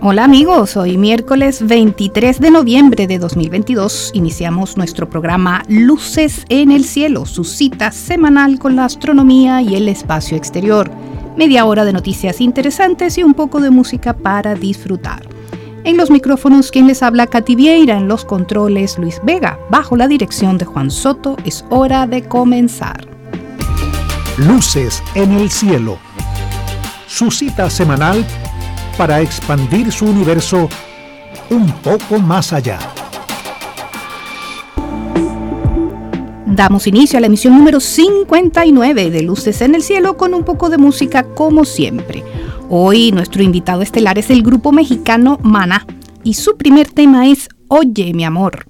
Hola amigos, hoy miércoles 23 de noviembre de 2022 iniciamos nuestro programa Luces en el Cielo, su cita semanal con la astronomía y el espacio exterior. Media hora de noticias interesantes y un poco de música para disfrutar. En los micrófonos, quien les habla, Katy Vieira, en los controles, Luis Vega, bajo la dirección de Juan Soto, es hora de comenzar. Luces en el Cielo, su cita semanal para expandir su universo un poco más allá. Damos inicio a la emisión número 59 de Luces en el Cielo con un poco de música como siempre. Hoy nuestro invitado estelar es el grupo mexicano Mana y su primer tema es Oye mi amor.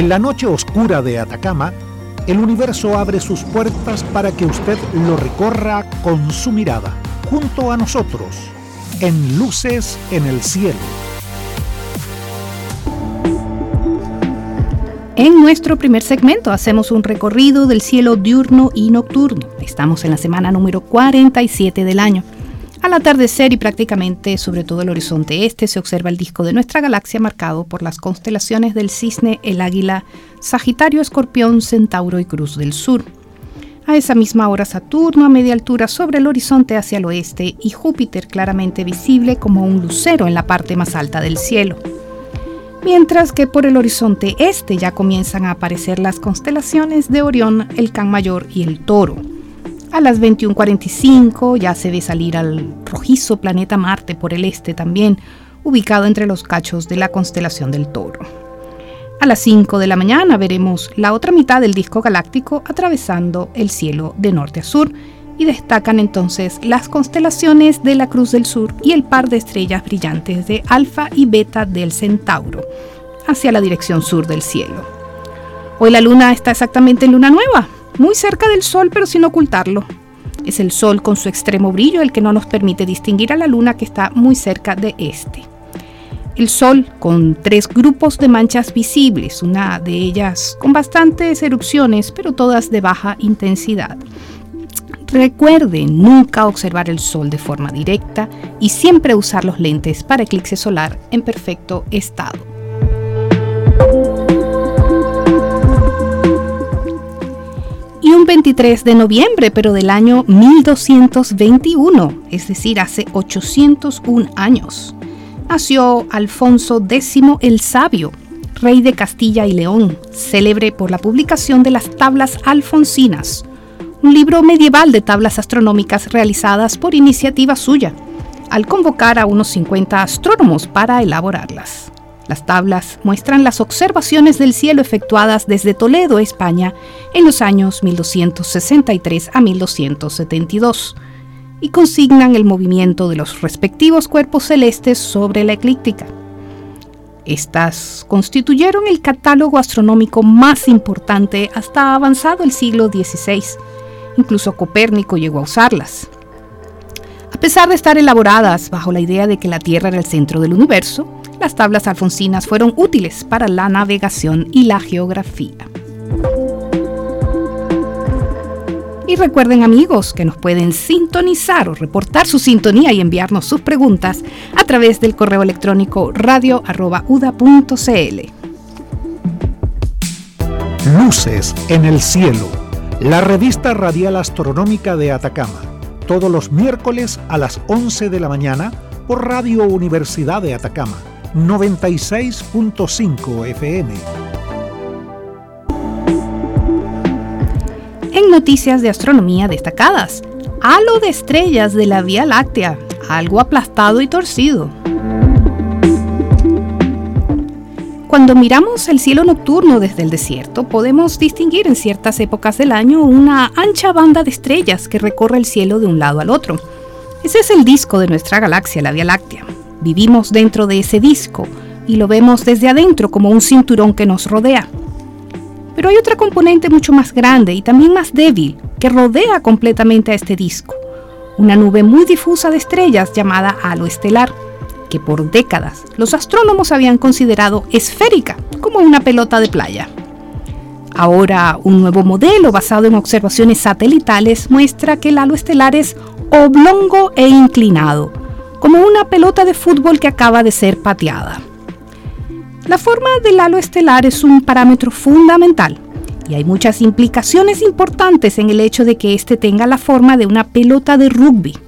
En la noche oscura de Atacama, el universo abre sus puertas para que usted lo recorra con su mirada, junto a nosotros, en Luces en el Cielo. En nuestro primer segmento hacemos un recorrido del cielo diurno y nocturno. Estamos en la semana número 47 del año. Al atardecer y prácticamente sobre todo el horizonte este se observa el disco de nuestra galaxia marcado por las constelaciones del cisne, el águila, Sagitario, Escorpión, Centauro y Cruz del Sur. A esa misma hora Saturno a media altura sobre el horizonte hacia el oeste y Júpiter claramente visible como un lucero en la parte más alta del cielo. Mientras que por el horizonte este ya comienzan a aparecer las constelaciones de Orión, el Can Mayor y el Toro. A las 21:45 ya se ve salir al rojizo planeta Marte por el este también, ubicado entre los cachos de la constelación del Toro. A las 5 de la mañana veremos la otra mitad del disco galáctico atravesando el cielo de norte a sur y destacan entonces las constelaciones de la Cruz del Sur y el par de estrellas brillantes de Alfa y Beta del Centauro, hacia la dirección sur del cielo. Hoy la luna está exactamente en luna nueva, muy cerca del Sol pero sin ocultarlo. Es el Sol con su extremo brillo el que no nos permite distinguir a la Luna que está muy cerca de este. El Sol con tres grupos de manchas visibles, una de ellas con bastantes erupciones, pero todas de baja intensidad. Recuerden nunca observar el Sol de forma directa y siempre usar los lentes para eclipse solar en perfecto estado. 23 de noviembre, pero del año 1221, es decir, hace 801 años. Nació Alfonso X el Sabio, rey de Castilla y León, célebre por la publicación de las tablas alfonsinas, un libro medieval de tablas astronómicas realizadas por iniciativa suya, al convocar a unos 50 astrónomos para elaborarlas. Las tablas muestran las observaciones del cielo efectuadas desde Toledo, España, en los años 1263 a 1272 y consignan el movimiento de los respectivos cuerpos celestes sobre la eclíptica. Estas constituyeron el catálogo astronómico más importante hasta avanzado el siglo XVI. Incluso Copérnico llegó a usarlas. A pesar de estar elaboradas bajo la idea de que la Tierra era el centro del universo, las tablas alfonsinas fueron útiles para la navegación y la geografía. Y recuerden amigos que nos pueden sintonizar o reportar su sintonía y enviarnos sus preguntas a través del correo electrónico radio.uda.cl. Luces en el cielo, la revista radial astronómica de Atacama, todos los miércoles a las 11 de la mañana por Radio Universidad de Atacama 96.5 FM. En noticias de astronomía destacadas, halo de estrellas de la Vía Láctea, algo aplastado y torcido. Cuando miramos el cielo nocturno desde el desierto, podemos distinguir en ciertas épocas del año una ancha banda de estrellas que recorre el cielo de un lado al otro. Ese es el disco de nuestra galaxia, la Vía Láctea. Vivimos dentro de ese disco y lo vemos desde adentro como un cinturón que nos rodea. Pero hay otra componente mucho más grande y también más débil que rodea completamente a este disco, una nube muy difusa de estrellas llamada halo estelar, que por décadas los astrónomos habían considerado esférica, como una pelota de playa. Ahora, un nuevo modelo basado en observaciones satelitales muestra que el halo estelar es oblongo e inclinado, como una pelota de fútbol que acaba de ser pateada. La forma del halo estelar es un parámetro fundamental y hay muchas implicaciones importantes en el hecho de que éste tenga la forma de una pelota de rugby.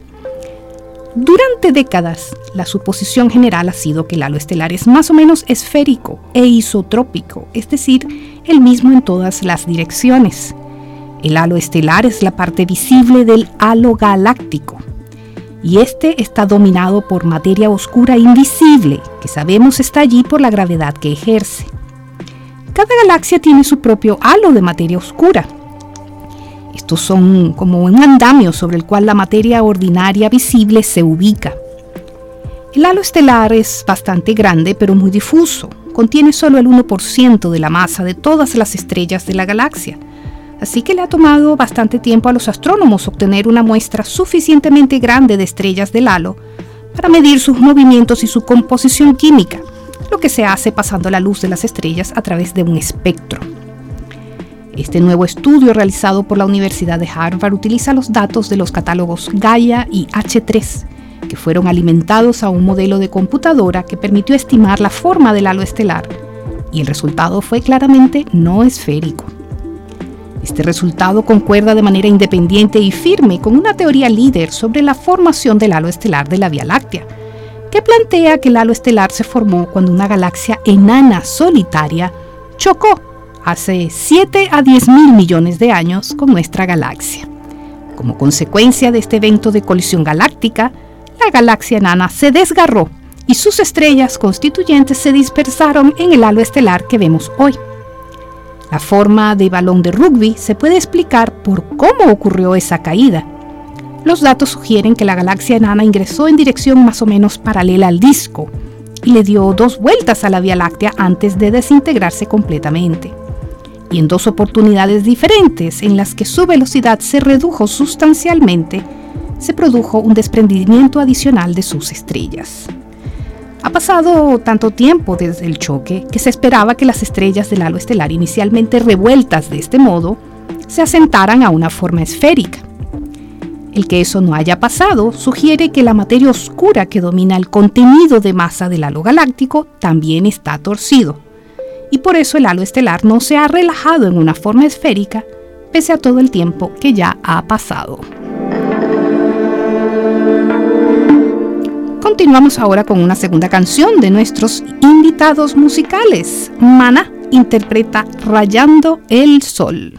Durante décadas, la suposición general ha sido que el halo estelar es más o menos esférico e isotrópico, es decir, el mismo en todas las direcciones. El halo estelar es la parte visible del halo galáctico y este está dominado por materia oscura invisible, que sabemos está allí por la gravedad que ejerce. Cada galaxia tiene su propio halo de materia oscura. Estos son como un andamio sobre el cual la materia ordinaria visible se ubica. El halo estelar es bastante grande pero muy difuso, contiene solo el 1% de la masa de todas las estrellas de la galaxia, así que le ha tomado bastante tiempo a los astrónomos obtener una muestra suficientemente grande de estrellas del halo para medir sus movimientos y su composición química, lo que se hace pasando la luz de las estrellas a través de un espectro. Este nuevo estudio realizado por la Universidad de Harvard utiliza los datos de los catálogos Gaia y H3, que fueron alimentados a un modelo de computadora que permitió estimar la forma del halo estelar, y el resultado fue claramente no esférico. Este resultado concuerda de manera independiente y firme con una teoría líder sobre la formación del halo estelar de la Vía Láctea, que plantea que el halo estelar se formó cuando una galaxia enana solitaria chocó hace 7 a 10 mil millones de años con nuestra galaxia. Como consecuencia de este evento de colisión galáctica, la galaxia enana se desgarró y sus estrellas constituyentes se dispersaron en el halo estelar que vemos hoy. La forma de balón de rugby se puede explicar por cómo ocurrió esa caída. Los datos sugieren que la galaxia enana ingresó en dirección más o menos paralela al disco y le dio dos vueltas a la Vía Láctea antes de desintegrarse completamente y en dos oportunidades diferentes en las que su velocidad se redujo sustancialmente, se produjo un desprendimiento adicional de sus estrellas. Ha pasado tanto tiempo desde el choque que se esperaba que las estrellas del halo estelar inicialmente revueltas de este modo se asentaran a una forma esférica. El que eso no haya pasado sugiere que la materia oscura que domina el contenido de masa del halo galáctico también está torcido y por eso el halo estelar no se ha relajado en una forma esférica pese a todo el tiempo que ya ha pasado. Continuamos ahora con una segunda canción de nuestros invitados musicales. Mana interpreta Rayando el Sol.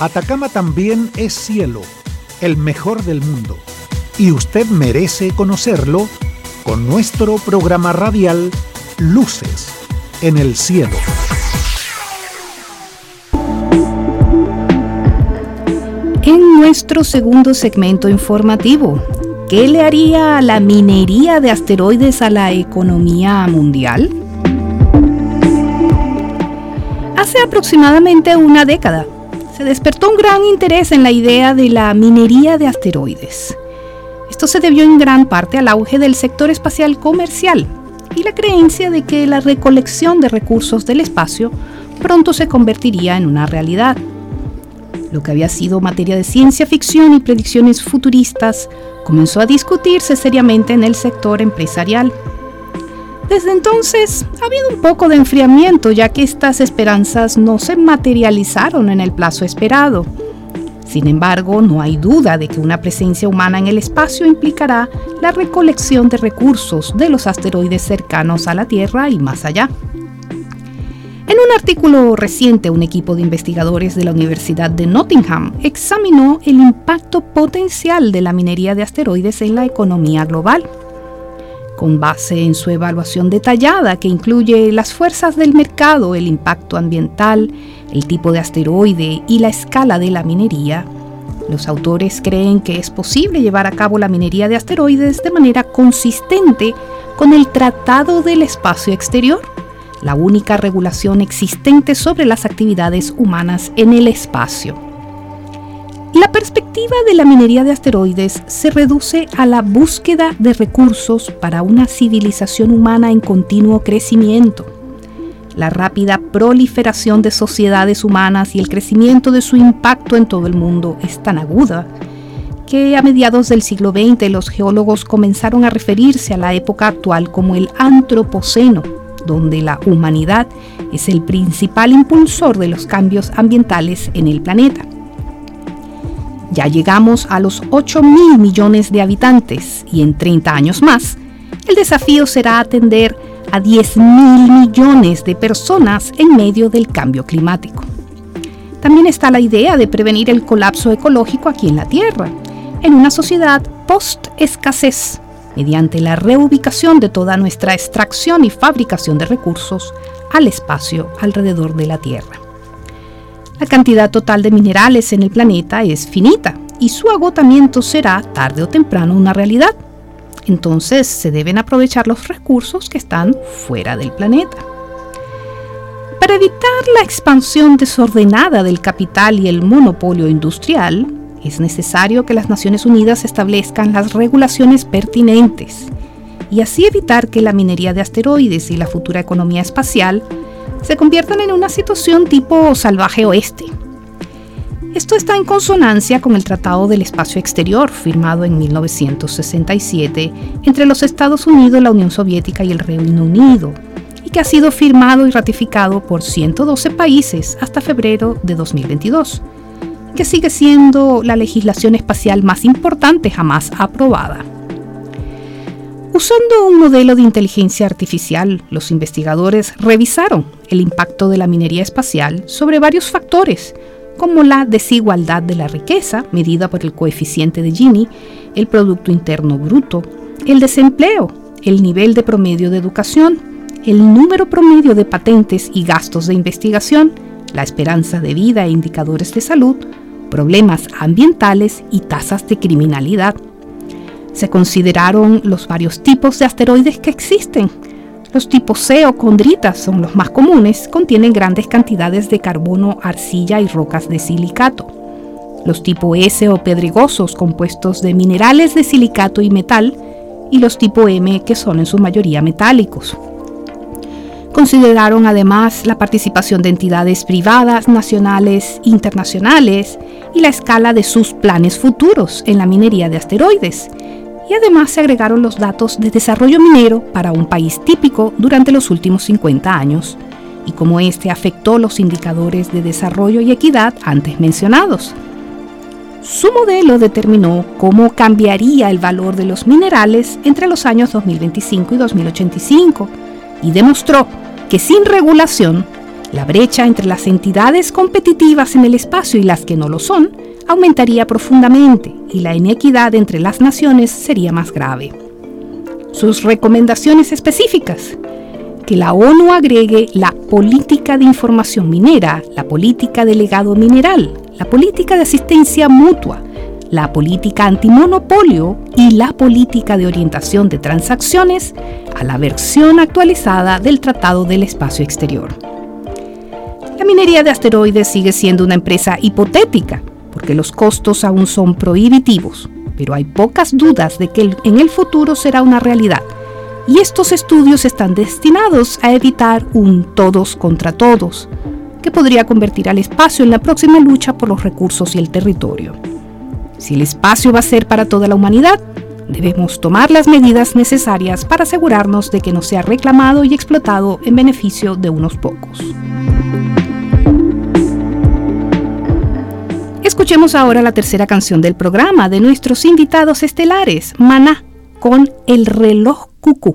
Atacama también es cielo, el mejor del mundo. Y usted merece conocerlo con nuestro programa radial Luces en el Cielo. En nuestro segundo segmento informativo, ¿qué le haría la minería de asteroides a la economía mundial? Hace aproximadamente una década, se despertó un gran interés en la idea de la minería de asteroides. Esto se debió en gran parte al auge del sector espacial comercial y la creencia de que la recolección de recursos del espacio pronto se convertiría en una realidad. Lo que había sido materia de ciencia ficción y predicciones futuristas comenzó a discutirse seriamente en el sector empresarial. Desde entonces ha habido un poco de enfriamiento ya que estas esperanzas no se materializaron en el plazo esperado. Sin embargo, no hay duda de que una presencia humana en el espacio implicará la recolección de recursos de los asteroides cercanos a la Tierra y más allá. En un artículo reciente, un equipo de investigadores de la Universidad de Nottingham examinó el impacto potencial de la minería de asteroides en la economía global con base en su evaluación detallada que incluye las fuerzas del mercado, el impacto ambiental, el tipo de asteroide y la escala de la minería. Los autores creen que es posible llevar a cabo la minería de asteroides de manera consistente con el Tratado del Espacio Exterior, la única regulación existente sobre las actividades humanas en el espacio. La perspectiva de la minería de asteroides se reduce a la búsqueda de recursos para una civilización humana en continuo crecimiento. La rápida proliferación de sociedades humanas y el crecimiento de su impacto en todo el mundo es tan aguda que a mediados del siglo XX los geólogos comenzaron a referirse a la época actual como el Antropoceno, donde la humanidad es el principal impulsor de los cambios ambientales en el planeta. Ya llegamos a los 8 mil millones de habitantes y en 30 años más, el desafío será atender a 10 mil millones de personas en medio del cambio climático. También está la idea de prevenir el colapso ecológico aquí en la Tierra, en una sociedad post-escasez, mediante la reubicación de toda nuestra extracción y fabricación de recursos al espacio alrededor de la Tierra. La cantidad total de minerales en el planeta es finita y su agotamiento será tarde o temprano una realidad. Entonces se deben aprovechar los recursos que están fuera del planeta. Para evitar la expansión desordenada del capital y el monopolio industrial, es necesario que las Naciones Unidas establezcan las regulaciones pertinentes y así evitar que la minería de asteroides y la futura economía espacial se conviertan en una situación tipo salvaje oeste. Esto está en consonancia con el Tratado del Espacio Exterior, firmado en 1967 entre los Estados Unidos, la Unión Soviética y el Reino Unido, y que ha sido firmado y ratificado por 112 países hasta febrero de 2022, que sigue siendo la legislación espacial más importante jamás aprobada. Usando un modelo de inteligencia artificial, los investigadores revisaron el impacto de la minería espacial sobre varios factores, como la desigualdad de la riqueza, medida por el coeficiente de Gini, el Producto Interno Bruto, el desempleo, el nivel de promedio de educación, el número promedio de patentes y gastos de investigación, la esperanza de vida e indicadores de salud, problemas ambientales y tasas de criminalidad. Se consideraron los varios tipos de asteroides que existen. Los tipos C o condritas son los más comunes, contienen grandes cantidades de carbono, arcilla y rocas de silicato. Los tipo S o pedregosos, compuestos de minerales de silicato y metal, y los tipo M, que son en su mayoría metálicos. Consideraron además la participación de entidades privadas, nacionales, internacionales y la escala de sus planes futuros en la minería de asteroides, y además se agregaron los datos de desarrollo minero para un país típico durante los últimos 50 años y cómo este afectó los indicadores de desarrollo y equidad antes mencionados. Su modelo determinó cómo cambiaría el valor de los minerales entre los años 2025 y 2085 y demostró que sin regulación La brecha entre las entidades competitivas en el espacio y las que no lo son aumentaría profundamente y la inequidad entre las naciones sería más grave. Sus recomendaciones específicas. Que la ONU agregue la política de información minera, la política de legado mineral, la política de asistencia mutua, la política antimonopolio y la política de orientación de transacciones a la versión actualizada del Tratado del Espacio Exterior. La minería de asteroides sigue siendo una empresa hipotética, porque los costos aún son prohibitivos, pero hay pocas dudas de que en el futuro será una realidad. Y estos estudios están destinados a evitar un todos contra todos, que podría convertir al espacio en la próxima lucha por los recursos y el territorio. Si el espacio va a ser para toda la humanidad, debemos tomar las medidas necesarias para asegurarnos de que no sea reclamado y explotado en beneficio de unos pocos. Escuchemos ahora la tercera canción del programa de nuestros invitados estelares, Maná, con El reloj cucú.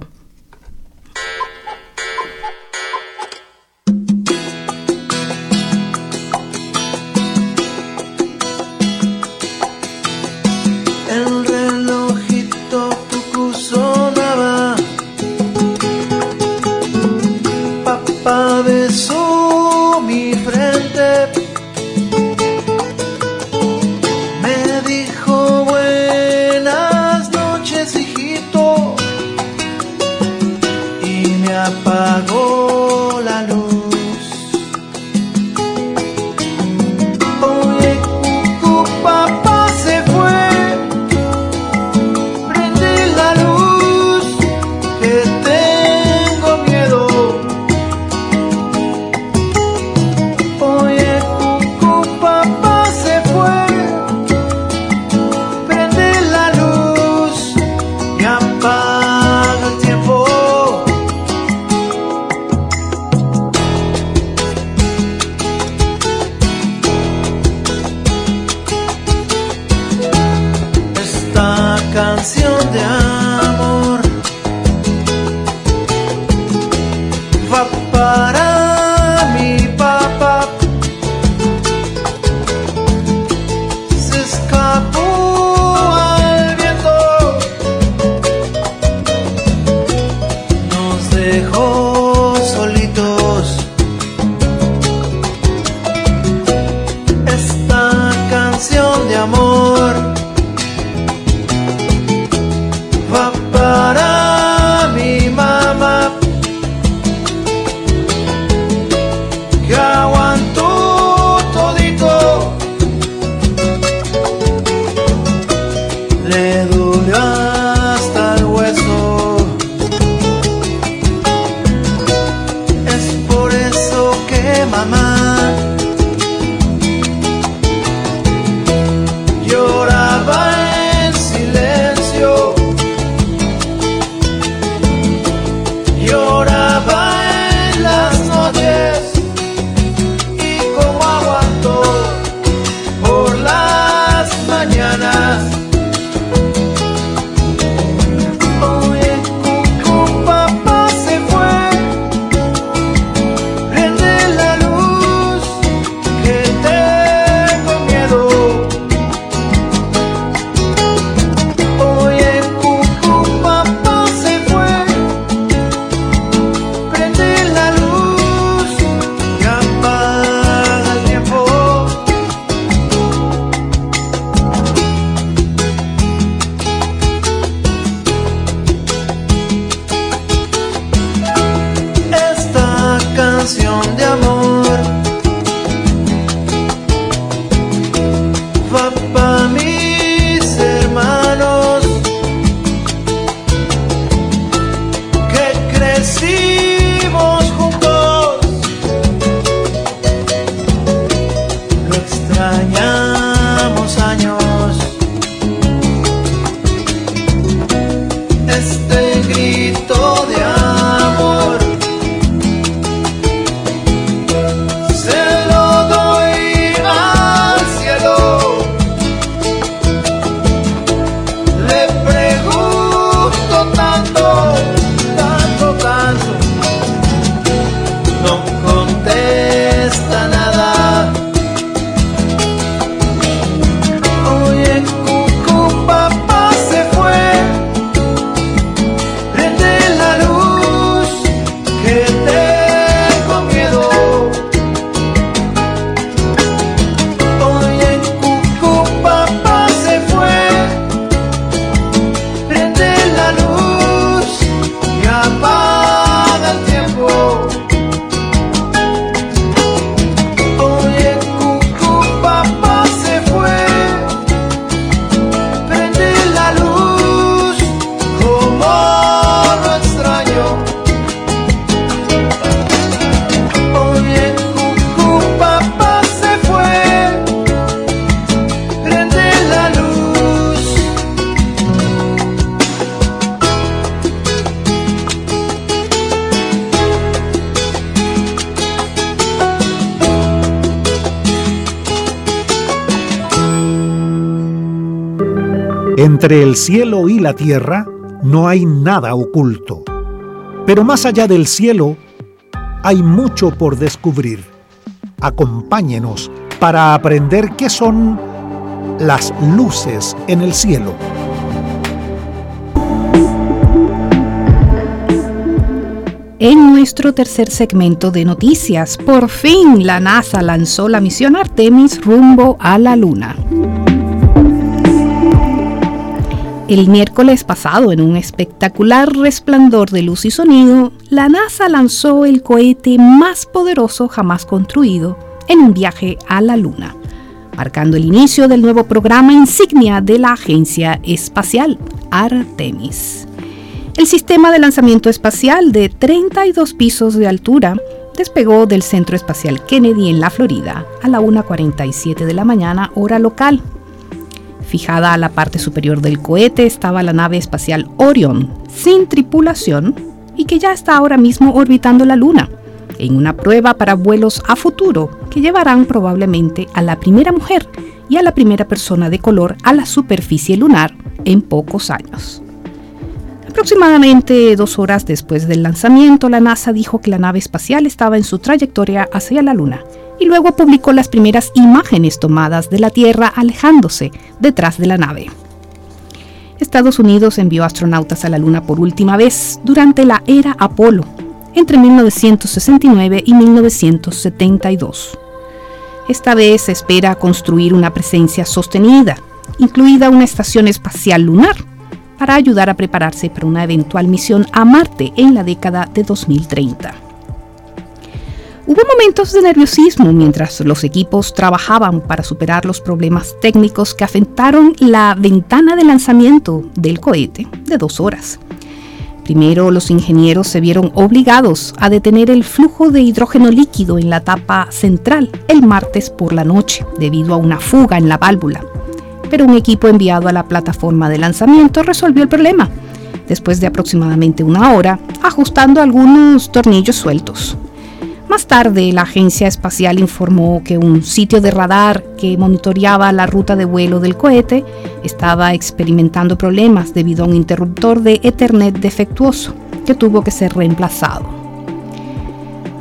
Entre el cielo y la tierra no hay nada oculto. Pero más allá del cielo, hay mucho por descubrir. Acompáñenos para aprender qué son las luces en el cielo. En nuestro tercer segmento de noticias, por fin la NASA lanzó la misión Artemis rumbo a la Luna. El miércoles pasado, en un espectacular resplandor de luz y sonido, la NASA lanzó el cohete más poderoso jamás construido en un viaje a la Luna, marcando el inicio del nuevo programa insignia de la Agencia Espacial, Artemis. El sistema de lanzamiento espacial de 32 pisos de altura despegó del Centro Espacial Kennedy en la Florida a la 1.47 de la mañana hora local Fijada a la parte superior del cohete estaba la nave espacial Orion, sin tripulación y que ya está ahora mismo orbitando la Luna, en una prueba para vuelos a futuro que llevarán probablemente a la primera mujer y a la primera persona de color a la superficie lunar en pocos años. Aproximadamente dos horas después del lanzamiento, la NASA dijo que la nave espacial estaba en su trayectoria hacia la Luna y luego publicó las primeras imágenes tomadas de la Tierra alejándose detrás de la nave. Estados Unidos envió astronautas a la Luna por última vez durante la era Apolo, entre 1969 y 1972. Esta vez se espera construir una presencia sostenida, incluida una estación espacial lunar, para ayudar a prepararse para una eventual misión a Marte en la década de 2030. Hubo momentos de nerviosismo mientras los equipos trabajaban para superar los problemas técnicos que afectaron la ventana de lanzamiento del cohete de dos horas. Primero, los ingenieros se vieron obligados a detener el flujo de hidrógeno líquido en la tapa central el martes por la noche debido a una fuga en la válvula. Pero un equipo enviado a la plataforma de lanzamiento resolvió el problema, después de aproximadamente una hora, ajustando algunos tornillos sueltos. Más tarde, la agencia espacial informó que un sitio de radar que monitoreaba la ruta de vuelo del cohete estaba experimentando problemas debido a un interruptor de Ethernet defectuoso que tuvo que ser reemplazado.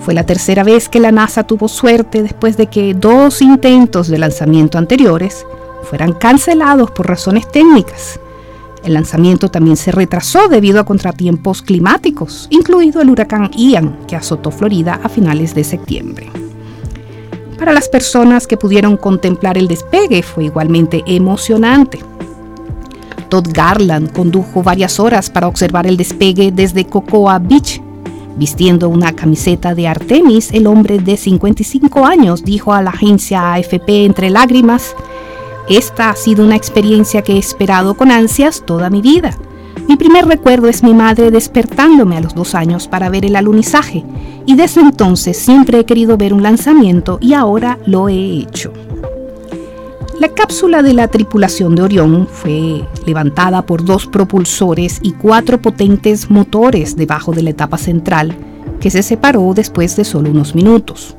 Fue la tercera vez que la NASA tuvo suerte después de que dos intentos de lanzamiento anteriores fueran cancelados por razones técnicas el lanzamiento también se retrasó debido a contratiempos climáticos, incluido el huracán Ian, que azotó Florida a finales de septiembre. Para las personas que pudieron contemplar el despegue fue igualmente emocionante. Todd Garland condujo varias horas para observar el despegue desde Cocoa Beach. Vistiendo una camiseta de Artemis, el hombre de 55 años dijo a la agencia AFP entre lágrimas, esta ha sido una experiencia que he esperado con ansias toda mi vida. Mi primer recuerdo es mi madre despertándome a los dos años para ver el alunizaje y desde entonces siempre he querido ver un lanzamiento y ahora lo he hecho. La cápsula de la tripulación de Orión fue levantada por dos propulsores y cuatro potentes motores debajo de la etapa central, que se separó después de solo unos minutos.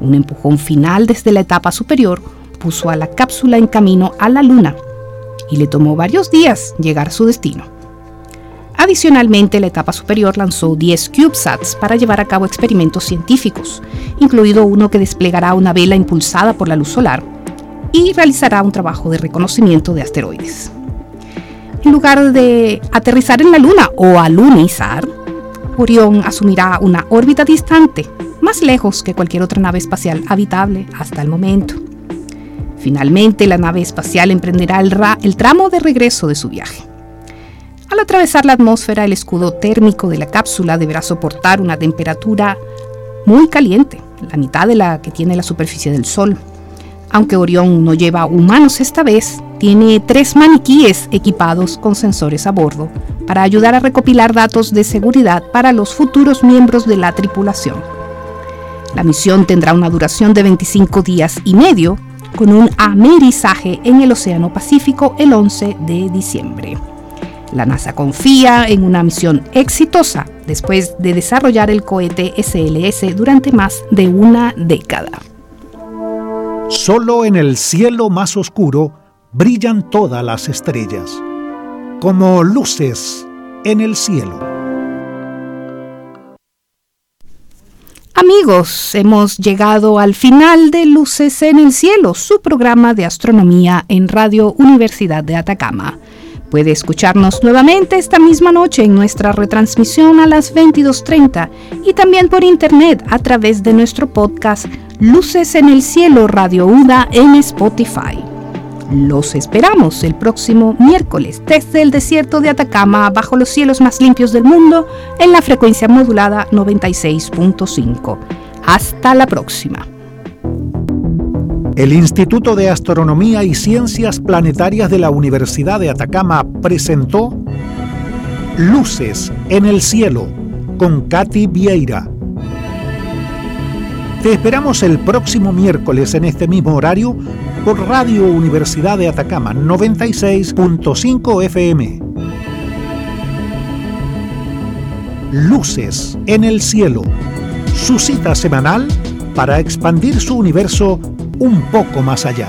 Un empujón final desde la etapa superior puso a la cápsula en camino a la Luna y le tomó varios días llegar a su destino. Adicionalmente, la etapa superior lanzó 10 CubeSats para llevar a cabo experimentos científicos, incluido uno que desplegará una vela impulsada por la luz solar y realizará un trabajo de reconocimiento de asteroides. En lugar de aterrizar en la Luna o alunizar, Orión asumirá una órbita distante, más lejos que cualquier otra nave espacial habitable hasta el momento. Finalmente, la nave espacial emprenderá el, tramo de regreso de su viaje. Al atravesar la atmósfera, el escudo térmico de la cápsula deberá soportar una temperatura muy caliente, la mitad de la que tiene la superficie del Sol. Aunque Orión no lleva humanos esta vez, tiene tres maniquíes equipados con sensores a bordo para ayudar a recopilar datos de seguridad para los futuros miembros de la tripulación. La misión tendrá una duración de 25 días y medio con un amerizaje en el Océano Pacífico el 11 de diciembre. La NASA confía en una misión exitosa después de desarrollar el cohete SLS durante más de una década. Solo en el cielo más oscuro brillan todas las estrellas. como luces en el cielo. Amigos, hemos llegado al final de Luces en el Cielo, su programa de astronomía en Radio Universidad de Atacama. Puede escucharnos nuevamente esta misma noche en nuestra retransmisión a las 22.30 y también por internet a través de nuestro podcast Luces en el Cielo Radio UDA en Spotify. Los esperamos el próximo miércoles desde el desierto de Atacama bajo los cielos más limpios del mundo en la frecuencia modulada 96.5. Hasta la próxima. El Instituto de Astronomía y Ciencias Planetarias de la Universidad de Atacama presentó Luces en el Cielo con Katy Vieira. Te esperamos el próximo miércoles en este mismo horario por Radio Universidad de Atacama 96.5 FM. Luces en el Cielo, su cita semanal para expandir su universo un poco más allá.